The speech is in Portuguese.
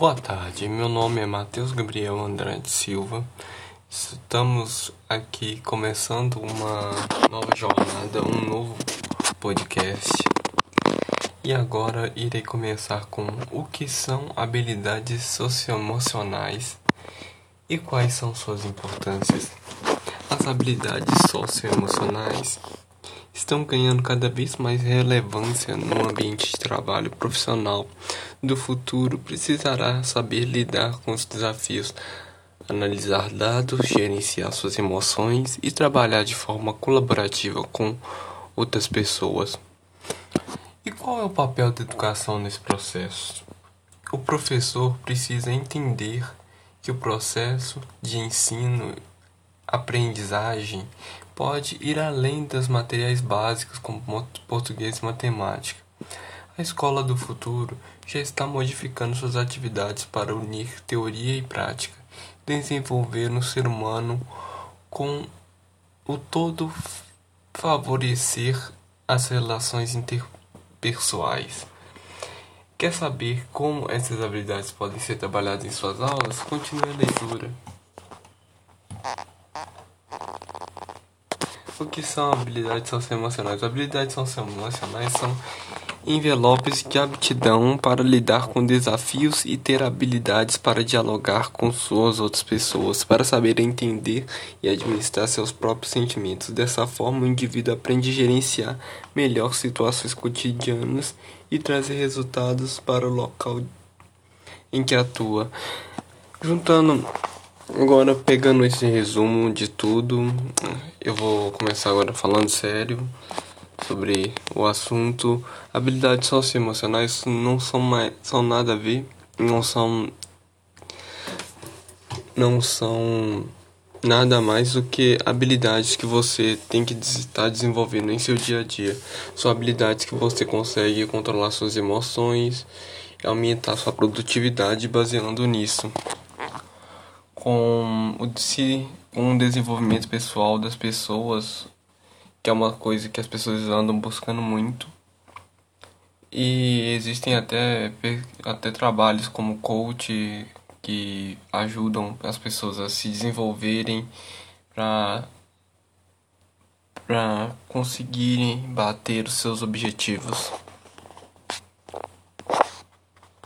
Boa tarde, meu nome é Matheus Gabriel Andrade Silva. Estamos aqui começando uma nova jornada, um novo podcast. E agora irei começar com o que são habilidades socioemocionais e quais são suas importâncias. As habilidades socioemocionais estão ganhando cada vez mais relevância no ambiente de trabalho profissional do futuro. Precisará saber lidar com os desafios, analisar dados, gerenciar suas emoções e trabalhar de forma colaborativa com outras pessoas. E qual é o papel da educação nesse processo? O professor precisa entender que o processo de ensino aprendizagem pode ir além dos materiais básicos como português e matemática. A escola do futuro já está modificando suas atividades para unir teoria e prática, desenvolver no ser humano com o todo favorecer as relações interpessoais. Quer saber como essas habilidades podem ser trabalhadas em suas aulas? Continue a leitura. O que são habilidades socioemocionais? Habilidades socioemocionais são envelopes de aptidão para lidar com desafios e ter habilidades para dialogar com suas outras pessoas, para saber entender e administrar seus próprios sentimentos. Dessa forma, o indivíduo aprende a gerenciar melhor situações cotidianas e trazer resultados para o local em que atua. Juntando Agora, pegando esse resumo de tudo, eu vou começar agora falando sério sobre o assunto. Habilidades socioemocionais não são mais, são nada a ver, não são não são nada mais do que habilidades que você tem que estar desenvolvendo em seu dia a dia. São habilidades que você consegue controlar suas emoções, aumentar sua produtividade baseando nisso com o se um desenvolvimento pessoal das pessoas, que é uma coisa que as pessoas andam buscando muito. E existem até, até trabalhos como coach que ajudam as pessoas a se desenvolverem para para conseguirem bater os seus objetivos.